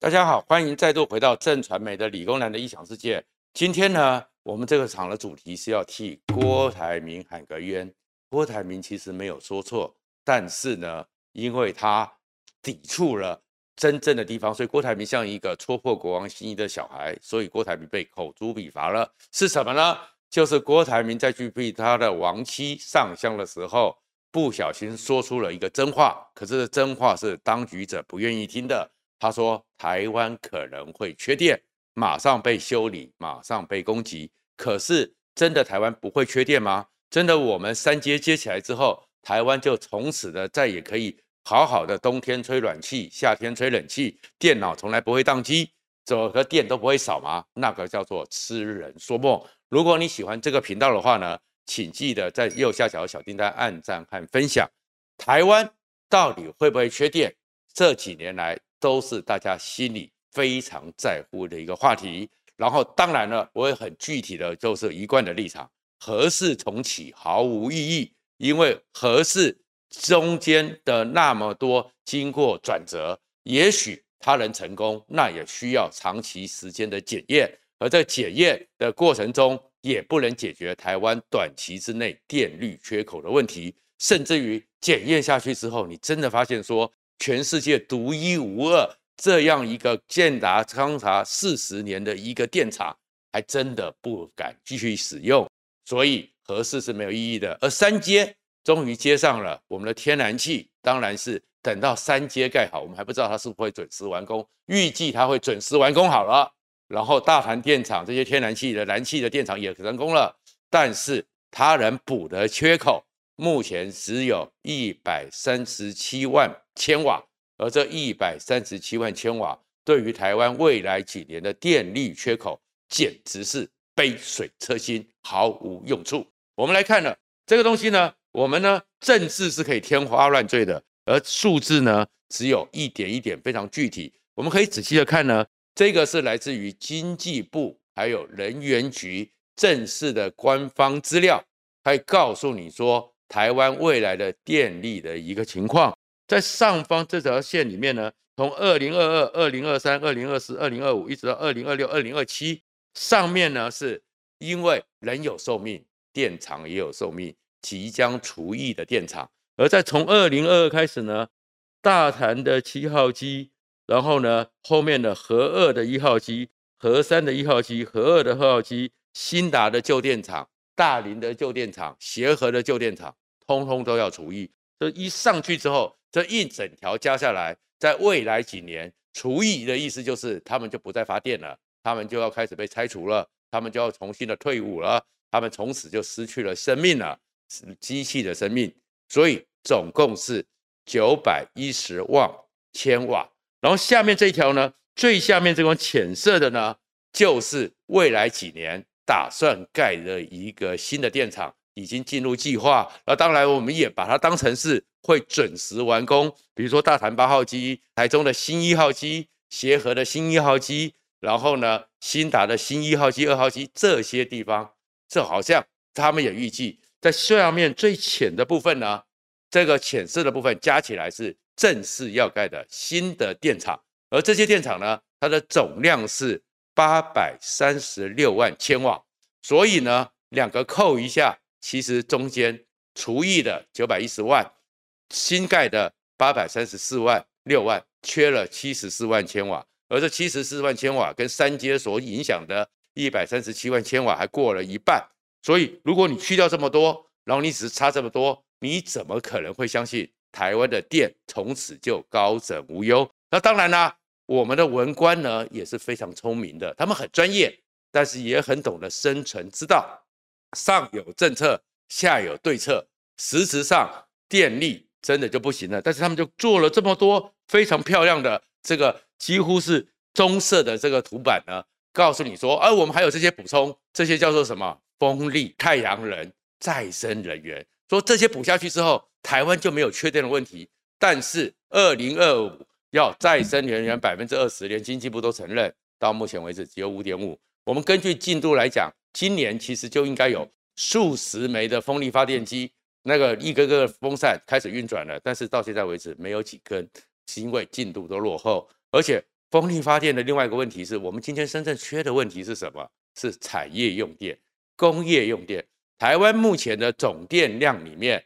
大家好，欢迎再度回到正传媒的理工男的异想世界。今天呢，我们这个场的主题是要替郭台铭喊个冤。郭台铭其实没有说错，但是呢，因为他抵触了真正的地方，所以郭台铭像一个戳破国王心意的小孩，所以郭台铭被口诛笔伐了。是什么呢？就是郭台铭在去替他的亡妻上香的时候，不小心说出了一个真话，可是真话是当局者不愿意听的。他说台湾可能会缺电，马上被修理，马上被攻击。可是真的台湾不会缺电吗？真的我们三接接起来之后，台湾就从此的再也可以好好的冬天吹暖气，夏天吹冷气，电脑从来不会宕机，整个电都不会少吗？那个叫做痴人说梦。如果你喜欢这个频道的话呢，请记得在右下角小订单按赞和分享。台湾到底会不会缺电？这几年来。都是大家心里非常在乎的一个话题。然后，当然了，我也很具体的就是一贯的立场：何事重启毫无意义，因为何事中间的那么多经过转折，也许他能成功，那也需要长期时间的检验。而在检验的过程中，也不能解决台湾短期之内电力缺口的问题。甚至于检验下去之后，你真的发现说，全世界独一无二这样一个建达长达四十年的一个电厂，还真的不敢继续使用，所以核四是没有意义的。而三接终于接上了，我们的天然气当然是等到三接盖好，我们还不知道它是不是会准时完工，预计它会准时完工好了，然后大潭电厂这些天然气的燃气的电厂也成功了，但是它能补的缺口。目前只有一百三十七万千瓦，而这一百三十七万千瓦对于台湾未来几年的电力缺口，简直是杯水车薪，毫无用处。我们来看呢，这个东西呢，我们呢政治是可以天花乱坠的，而数字呢只有一点一点非常具体。我们可以仔细的看呢，这个是来自于经济部还有能源局正式的官方资料，还告诉你说。台湾未来的电力的一个情况，在上方这条线里面呢，从二零二二、二零二三、二零二四、二零二五，一直到二零二六、二零二七，上面呢是因为人有寿命，电厂也有寿命，即将除役的电厂，而在从二零二二开始呢，大潭的七号机，然后呢后面的核二的一号机、核三的一号机、核二的二号机，新达的旧电厂。大林的旧电厂、协和的旧电厂，通通都要除役。这一上去之后，这一整条加下来，在未来几年除役的意思就是，他们就不再发电了，他们就要开始被拆除了，他们就要重新的退伍了，他们从此就失去了生命了，机器的生命。所以总共是九百一十万千瓦。然后下面这一条呢，最下面这种浅色的呢，就是未来几年。打算盖的一个新的电厂已经进入计划，那当然我们也把它当成是会准时完工。比如说大潭八号机、台中的新一号机、协和的新一号机，然后呢，新达的新一号机、二号机这些地方，这好像他们也预计在下面最浅的部分呢，这个浅色的部分加起来是正式要盖的新的电厂，而这些电厂呢，它的总量是。八百三十六万千瓦，所以呢，两个扣一下，其实中间除以的九百一十万，新盖的八百三十四万六万，缺了七十四万千瓦，而这七十四万千瓦跟三阶所影响的一百三十七万千瓦还过了一半，所以如果你去掉这么多，然后你只是差这么多，你怎么可能会相信台湾的电从此就高枕无忧？那当然啦。我们的文官呢也是非常聪明的，他们很专业，但是也很懂得生存之道。上有政策，下有对策。实质上电力真的就不行了，但是他们就做了这么多非常漂亮的这个几乎是棕色的这个图板呢，告诉你说，而、啊、我们还有这些补充，这些叫做什么？风力、太阳能、再生能源。说这些补下去之后，台湾就没有缺电的问题。但是二零二五。要再生能源百分之二十，连经济部都承认，到目前为止只有五点五。我们根据进度来讲，今年其实就应该有数十枚的风力发电机，那个一个个风扇开始运转了，但是到现在为止没有几根，是因为进度都落后。而且风力发电的另外一个问题是我们今天深圳缺的问题是什么？是产业用电、工业用电。台湾目前的总电量里面，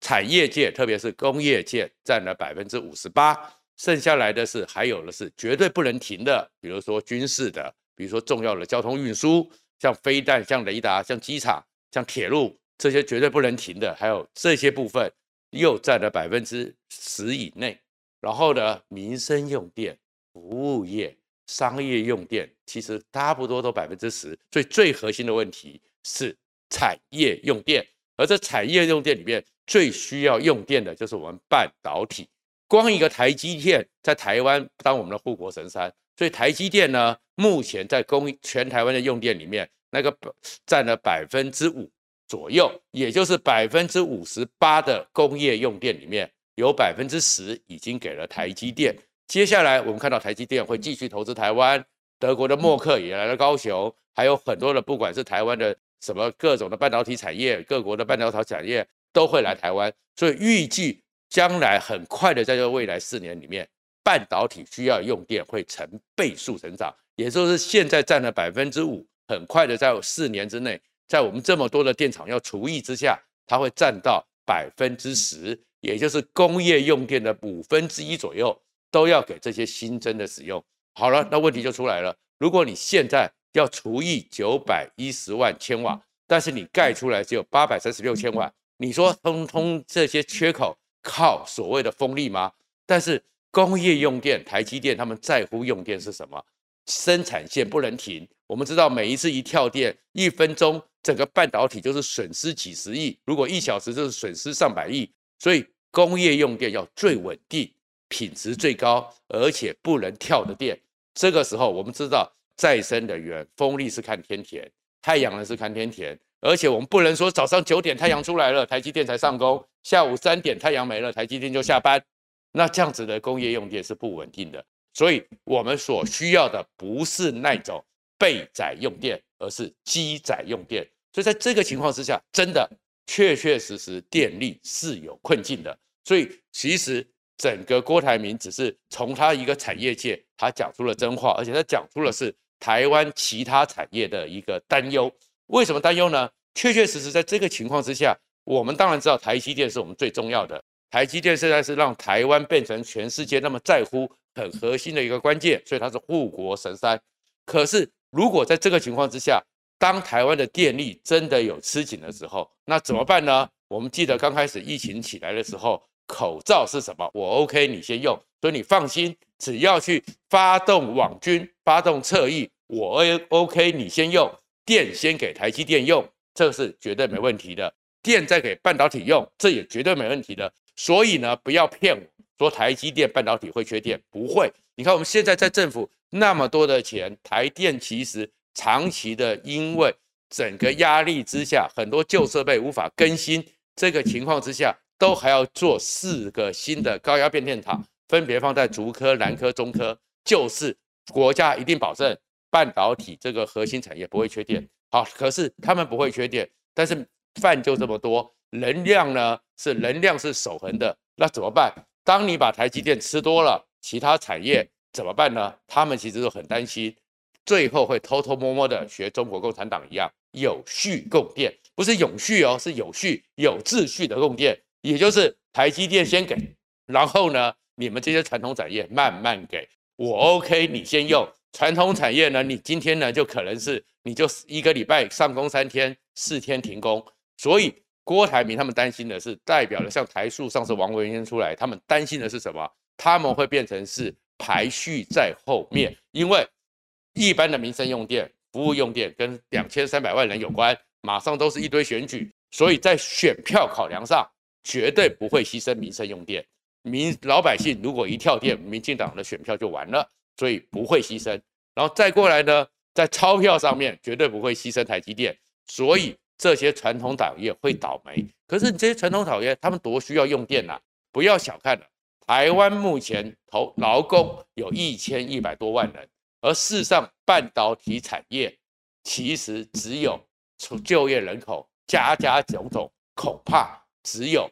产业界特别是工业界占了百分之五十八，剩下来的是还有的是绝对不能停的，比如说军事的，比如说重要的交通运输，像飞弹、像雷达、像机场、像铁路这些绝对不能停的，还有这些部分又占了百分之十以内。然后呢，民生用电、服务业、商业用电其实差不多都百分之十，所以最核心的问题是。产业用电，而这产业用电里面最需要用电的就是我们半导体。光一个台积电在台湾当我们的护国神山，所以台积电呢，目前在供全台湾的用电里面，那个占了百分之五左右，也就是百分之五十八的工业用电里面，有百分之十已经给了台积电。接下来我们看到台积电会继续投资台湾，德国的默克也来了高雄，还有很多的不管是台湾的。什么各种的半导体产业，各国的半导体产业都会来台湾，所以预计将来很快的，在这未来四年里面，半导体需要用电会成倍数成长，也就是现在占了百分之五，很快的在四年之内，在我们这么多的电厂要除役之下，它会占到百分之十，也就是工业用电的五分之一左右都要给这些新增的使用。好了，那问题就出来了，如果你现在要除役九百一十万千瓦，但是你盖出来只有八百三十六千瓦，你说通通这些缺口靠所谓的风力吗？但是工业用电，台积电他们在乎用电是什么？生产线不能停。我们知道每一次一跳电，一分钟整个半导体就是损失几十亿，如果一小时就是损失上百亿。所以工业用电要最稳定、品质最高，而且不能跳的电。这个时候我们知道。再生能源，风力是看天田，太阳能是看天田，而且我们不能说早上九点太阳出来了，台积电才上工，下午三点太阳没了，台积电就下班，那这样子的工业用电是不稳定的，所以我们所需要的不是那种备载用电，而是机载用电。所以在这个情况之下，真的确确实实电力是有困境的。所以其实整个郭台铭只是从他一个产业界，他讲出了真话，而且他讲出了是。台湾其他产业的一个担忧，为什么担忧呢？确确实实在这个情况之下，我们当然知道台积电是我们最重要的。台积电现在是让台湾变成全世界那么在乎、很核心的一个关键，所以它是护国神山。可是如果在这个情况之下，当台湾的电力真的有吃紧的时候，那怎么办呢？我们记得刚开始疫情起来的时候，口罩是什么？我 OK，你先用，所以你放心。只要去发动网军、发动侧翼，我 OK，你先用电，先给台积电用，这是绝对没问题的。电再给半导体用，这也绝对没问题的。所以呢，不要骗我说台积电半导体会缺电，不会。你看我们现在在政府那么多的钱，台电其实长期的因为整个压力之下，很多旧设备无法更新，这个情况之下，都还要做四个新的高压变电厂。分别放在竹科、南科、中科，就是国家一定保证半导体这个核心产业不会缺电。好，可是他们不会缺电，但是饭就这么多，能量呢是能量是守恒的，那怎么办？当你把台积电吃多了，其他产业怎么办呢？他们其实都很担心，最后会偷偷摸摸的学中国共产党一样，有序供电，不是永续哦，是有序、有秩序的供电，也就是台积电先给，然后呢？你们这些传统产业慢慢给我 OK，你先用传统产业呢？你今天呢就可能是你就一个礼拜上工三天，四天停工。所以郭台铭他们担心的是，代表了像台塑上次王文渊出来，他们担心的是什么？他们会变成是排序在后面，因为一般的民生用电、服务用电跟两千三百万人有关，马上都是一堆选举，所以在选票考量上绝对不会牺牲民生用电。民老百姓如果一跳电，民进党的选票就完了，所以不会牺牲。然后再过来呢，在钞票上面绝对不会牺牲台积电，所以这些传统产业会倒霉。可是你这些传统产业，他们多需要用电呐、啊！不要小看了，台湾目前投劳工有一千一百多万人，而事实上半导体产业其实只有从就业人口加加总总，恐怕只有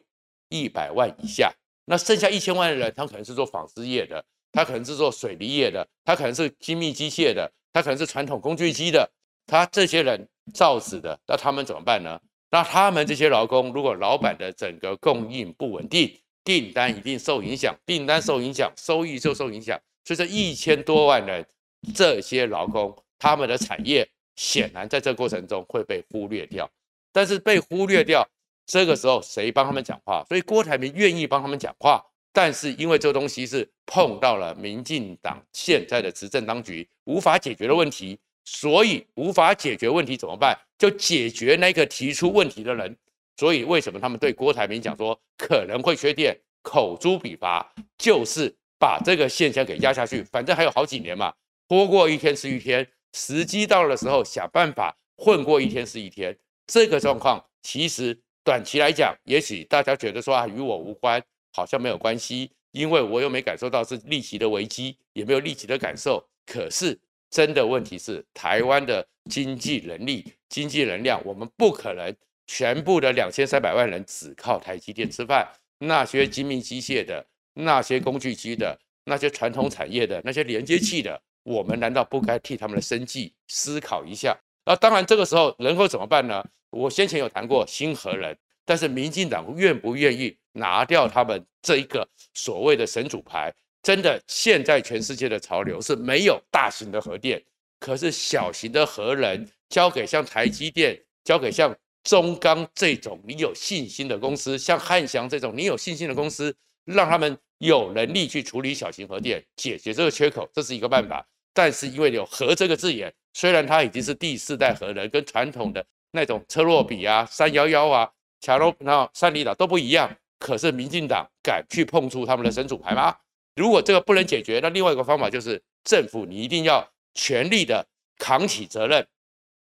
一百万以下。那剩下一千万的人，他们可能是做纺织业的，他可能是做水泥业的，他可能是精密机械的，他可能是传统工具机的，他这些人造纸的，那他们怎么办呢？那他们这些劳工，如果老板的整个供应不稳定，订单一定受影响，订单受影响，收益就受影响。所以这一千多万人，这些劳工，他们的产业显然在这过程中会被忽略掉。但是被忽略掉，这个时候谁帮他们讲话？所以郭台铭愿意帮他们讲话，但是因为这东西是碰到了民进党现在的执政当局无法解决的问题，所以无法解决问题怎么办？就解决那个提出问题的人。所以为什么他们对郭台铭讲说可能会缺电，口诛笔伐，就是把这个现象给压下去。反正还有好几年嘛，拖过一天是一天，时机到了时候想办法混过一天是一天。这个状况其实短期来讲，也许大家觉得说啊与我无关，好像没有关系，因为我又没感受到是立即的危机，也没有立即的感受。可是真的问题是，台湾的经济能力、经济能量，我们不可能全部的两千三百万人只靠台积电吃饭。那些精密机械的、那些工具机的、那些传统产业的、那些连接器的，我们难道不该替他们的生计思考一下？那当然，这个时候能够怎么办呢？我先前有谈过新核能，但是民进党愿不愿意拿掉他们这一个所谓的神主牌？真的，现在全世界的潮流是没有大型的核电，可是小型的核能交给像台积电，交给像中钢这种你有信心的公司，像汉翔这种你有信心的公司，让他们有能力去处理小型核电，解决这个缺口，这是一个办法。但是因为有“核”这个字眼，虽然它已经是第四代核能，跟传统的那种车洛比啊、三幺幺啊、卡罗那三里岛都不一样，可是民进党敢去碰触他们的神主牌吗？如果这个不能解决，那另外一个方法就是政府你一定要全力的扛起责任。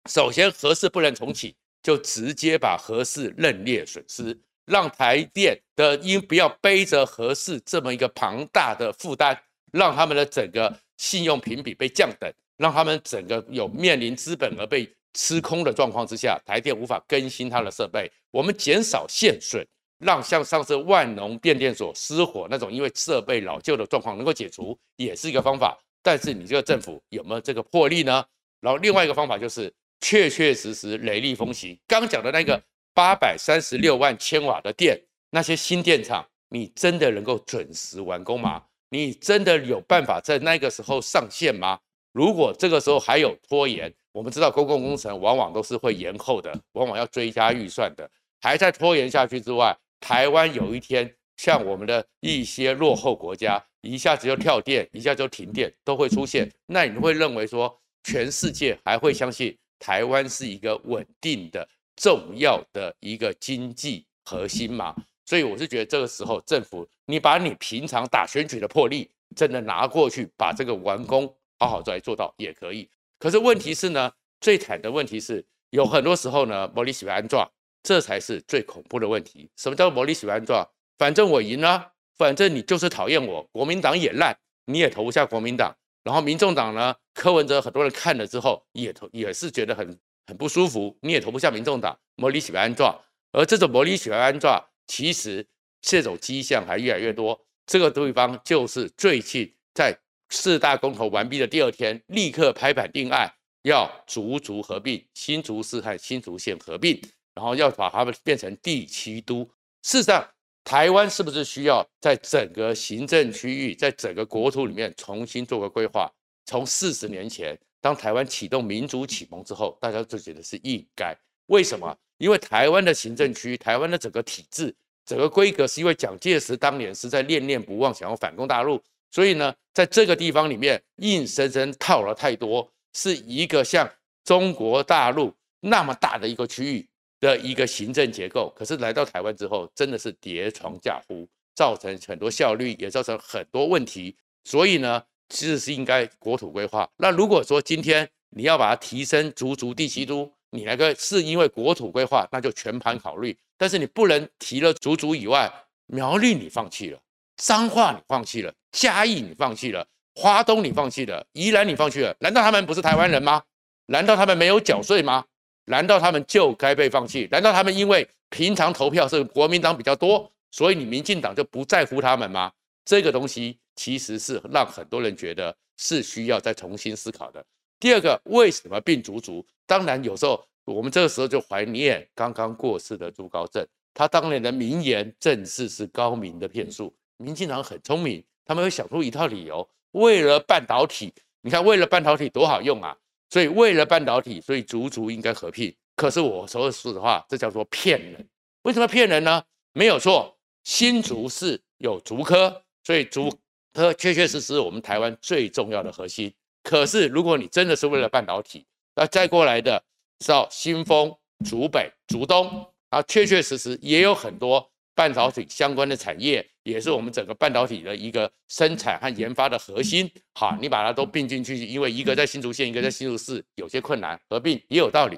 首先，核四不能重启，就直接把核四认列损失，让台电的因不要背着核四这么一个庞大的负担，让他们的整个。信用评比被降等，让他们整个有面临资本而被吃空的状况之下，台电无法更新它的设备。我们减少线损，让像上次万隆变电所失火那种因为设备老旧的状况能够解除，也是一个方法。但是你这个政府有没有这个魄力呢？然后另外一个方法就是确确实实雷厉风行。刚讲的那个八百三十六万千瓦的电，那些新电厂，你真的能够准时完工吗？你真的有办法在那个时候上线吗？如果这个时候还有拖延，我们知道公共工程往往都是会延后的，往往要追加预算的，还在拖延下去之外，台湾有一天像我们的一些落后国家，一下子就跳电，一下就停电，都会出现。那你会认为说，全世界还会相信台湾是一个稳定的、重要的一个经济核心吗？所以我是觉得这个时候政府，你把你平常打选举的魄力，真的拿过去，把这个完工好好再做到也可以。可是问题是呢，最惨的问题是，有很多时候呢，没你喜欢安怎，这才是最恐怖的问题。什么叫没你喜欢安怎？反正我赢了，反正你就是讨厌我，国民党也烂，你也投不下国民党。然后民众党呢，柯文哲很多人看了之后也投，也是觉得很很不舒服，你也投不下民众党，没你喜欢安怎。而这种没你喜欢安怎。其实这种迹象还越来越多。这个地方就是最近在四大公投完毕的第二天，立刻拍板定案，要竹竹合并，新竹市和新竹县合并，然后要把它们变成第七都。事实上，台湾是不是需要在整个行政区域，在整个国土里面重新做个规划？从四十年前，当台湾启动民主启蒙之后，大家就觉得是应该。为什么？因为台湾的行政区，台湾的整个体制、整个规格，是因为蒋介石当年是在念念不忘，想要反攻大陆，所以呢，在这个地方里面硬生生套了太多，是一个像中国大陆那么大的一个区域的一个行政结构。可是来到台湾之后，真的是叠床架屋，造成很多效率，也造成很多问题。所以呢，其实是应该国土规划。那如果说今天你要把它提升，足足第七都。你那个是因为国土规划，那就全盘考虑。但是你不能提了足足以外，苗栗你放弃了，彰化你放弃了，嘉义你放弃了，花东你放弃了，宜兰你放弃了。难道他们不是台湾人吗？难道他们没有缴税吗？难道他们就该被放弃？难道他们因为平常投票是国民党比较多，所以你民进党就不在乎他们吗？这个东西其实是让很多人觉得是需要再重新思考的。第二个，为什么病竹竹？当然有时候我们这个时候就怀念刚刚过世的朱高正，他当年的名言正是是高明的骗术。民进党很聪明，他们会想出一套理由，为了半导体，你看为了半导体多好用啊！所以为了半导体，所以竹竹应该合并。可是我说实话，这叫做骗人。为什么骗人呢？没有错，新竹是有竹科，所以竹科确确实实我们台湾最重要的核心。可是如果你真的是为了半导体，那再过来的到新丰、竹北、竹东啊，确确实实也有很多半导体相关的产业，也是我们整个半导体的一个生产和研发的核心。好，你把它都并进去，因为一个在新竹县，一个在新竹市，有些困难，合并也有道理。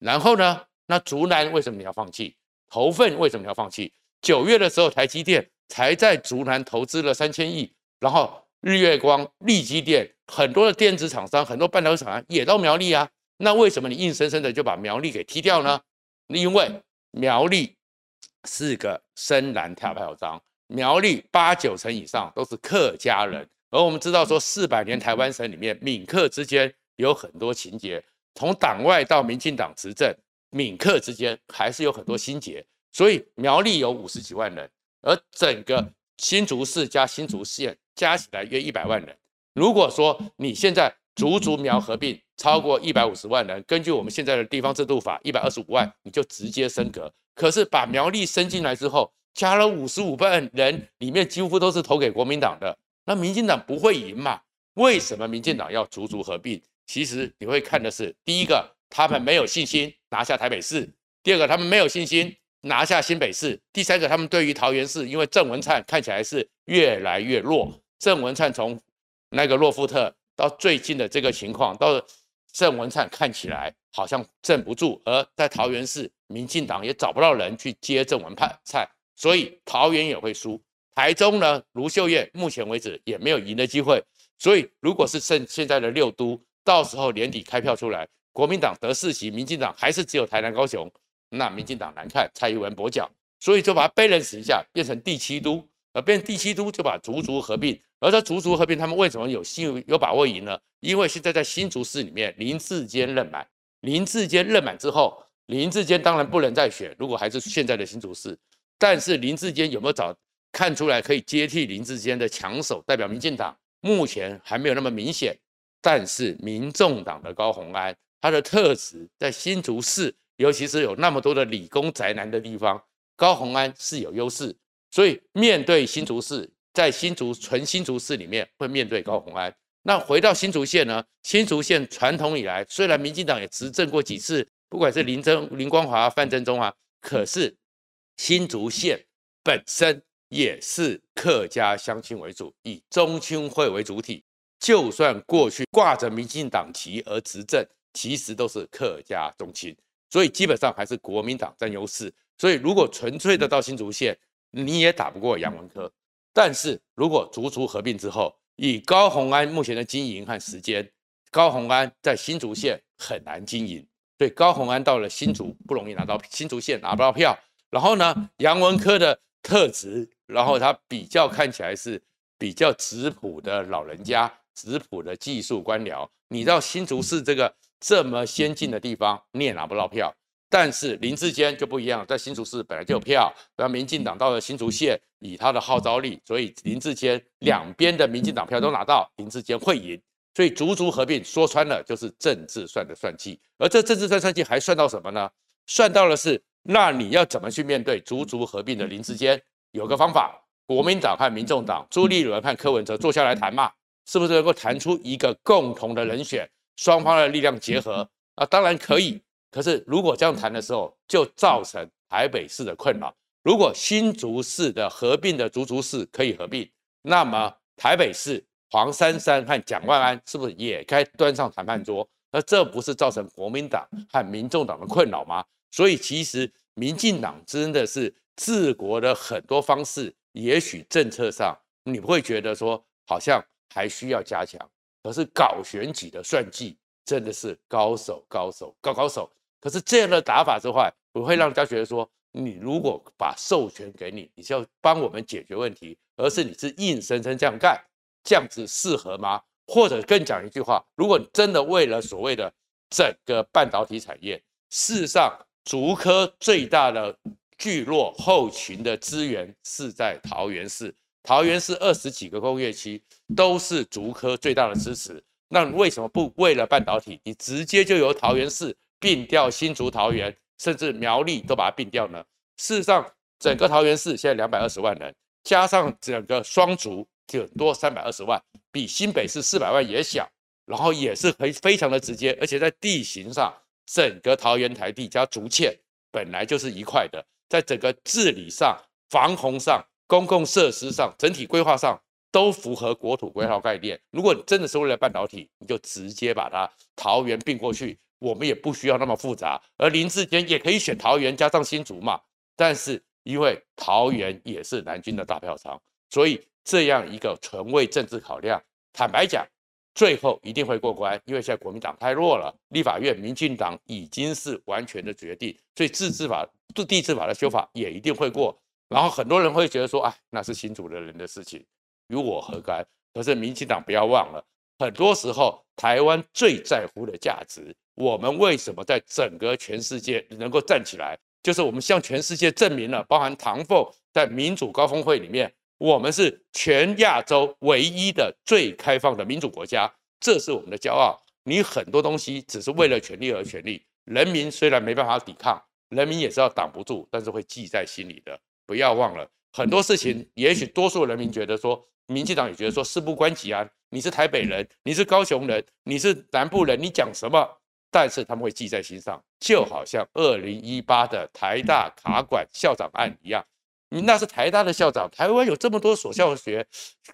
然后呢，那竹南为什么你要放弃？头份为什么要放弃？九月的时候，台积电才在竹南投资了三千亿，然后日月光、力积电很多的电子厂商、很多半导体厂商也到苗栗啊。那为什么你硬生生的就把苗栗给踢掉呢？因为苗栗是个深蓝跳票章，苗栗八九成以上都是客家人，而我们知道说四百年台湾省里面闽客之间有很多情节，从党外到民进党执政，闽客之间还是有很多心结，所以苗栗有五十几万人，而整个新竹市加新竹县加起来约一百万人。如果说你现在竹竹苗合并超过一百五十万人，根据我们现在的地方制度法，一百二十五万你就直接升格。可是把苗栗升进来之后，加了五十五万人，里面几乎都是投给国民党的，那民进党不会赢嘛？为什么民进党要逐逐合并？其实你会看的是，第一个，他们没有信心拿下台北市；第二个，他们没有信心拿下新北市；第三个，他们对于桃园市，因为郑文灿看起来是越来越弱。郑文灿从那个洛夫特。到最近的这个情况，到郑文灿看起来好像镇不住，而在桃园市，民进党也找不到人去接郑文灿，所以桃园也会输。台中呢，卢秀燕目前为止也没有赢的机会，所以如果是剩现在的六都，到时候年底开票出来，国民党得四席，民进党还是只有台南、高雄，那民进党难看，蔡英文跛脚，所以就把它背冷死一下，变成第七都。而变第七都就把竹竹合并，而这竹竹合并，他们为什么有信有把握赢呢？因为现在在新竹市里面，林志坚任满，林志坚任满之后，林志坚当然不能再选，如果还是现在的新竹市，但是林志坚有没有找看出来可以接替林志坚的强手代表民进党？目前还没有那么明显，但是民众党的高虹安，他的特质在新竹市，尤其是有那么多的理工宅男的地方，高虹安是有优势。所以面对新竹市，在新竹纯新竹市里面会面对高虹安。那回到新竹县呢？新竹县传统以来，虽然民进党也执政过几次，不管是林真林光华、范振中啊，可是新竹县本身也是客家乡亲为主，以中青会为主体。就算过去挂着民进党旗而执政，其实都是客家中青，所以基本上还是国民党占优势。所以如果纯粹的到新竹县，你也打不过杨文科，但是如果竹竹合并之后，以高虹安目前的经营和时间，高虹安在新竹县很难经营，所以高虹安到了新竹不容易拿到新竹县拿不到票。然后呢，杨文科的特质，然后他比较看起来是比较质朴的老人家，质朴的技术官僚，你到新竹市这个这么先进的地方，你也拿不到票。但是林志坚就不一样，在新竹市本来就有票，然后民进党到了新竹县，以他的号召力，所以林志坚两边的民进党票都拿到，林志坚会赢。所以竹竹合并说穿了就是政治算的算计，而这政治算算计还算到什么呢？算到的是，那你要怎么去面对竹竹合并的林智坚？有个方法，国民党和民众党朱立伦和柯文哲坐下来谈嘛，是不是能够谈出一个共同的人选？双方的力量结合啊，当然可以。可是，如果这样谈的时候，就造成台北市的困扰。如果新竹市的合并的竹竹市可以合并，那么台北市黄珊珊和蒋万安是不是也该端上谈判桌？那这不是造成国民党和民众党的困扰吗？所以，其实民进党真的是治国的很多方式，也许政策上你不会觉得说好像还需要加强，可是搞选举的算计真的是高手高手高高手。可是这样的打法之外，我会让大家觉得说，你如果把授权给你，你是要帮我们解决问题，而是你是硬生生这样干，这样子适合吗？或者更讲一句话，如果你真的为了所谓的整个半导体产业，事实上，竹科最大的聚落后勤的资源是在桃园市，桃园市二十几个工业区都是竹科最大的支持。那为什么不为了半导体，你直接就由桃园市并掉新竹、桃园，甚至苗栗都把它并掉呢？事实上，整个桃园市现在两百二十万人，加上整个双竹就多三百二十万，比新北市四百万也小，然后也是非非常的直接，而且在地形上，整个桃园台地加竹堑本来就是一块的，在整个治理上、防洪上、公共设施上、整体规划上都符合国土规划概念。如果你真的是为了半导体，你就直接把它桃园并过去，我们也不需要那么复杂，而林志坚也可以选桃园加上新竹嘛，但是。因为桃园也是南军的大票仓，所以这样一个纯为政治考量，坦白讲，最后一定会过关。因为现在国民党太弱了，立法院民进党已经是完全的决定，所以自治法、地治法的修法也一定会过。然后很多人会觉得说，哎，那是新主的人的事情，与我何干？可是民进党不要忘了，很多时候台湾最在乎的价值，我们为什么在整个全世界能够站起来？就是我们向全世界证明了，包含唐凤在民主高峰会里面，我们是全亚洲唯一的最开放的民主国家，这是我们的骄傲。你很多东西只是为了权力而权力，人民虽然没办法抵抗，人民也是要挡不住，但是会记在心里的。不要忘了很多事情，也许多数人民觉得说，民进党也觉得说事不关己啊，你是台北人，你是高雄人，你是南部人，你讲什么？但是他们会记在心上，就好像二零一八的台大卡管校长案一样，你那是台大的校长，台湾有这么多所校学，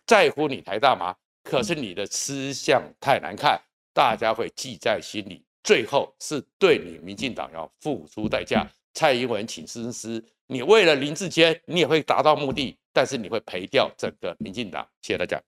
在乎你台大吗？可是你的吃相太难看，大家会记在心里，最后是对你民进党要付出代价。蔡英文请深思，你为了林志坚，你也会达到目的，但是你会赔掉整个民进党。谢谢大家。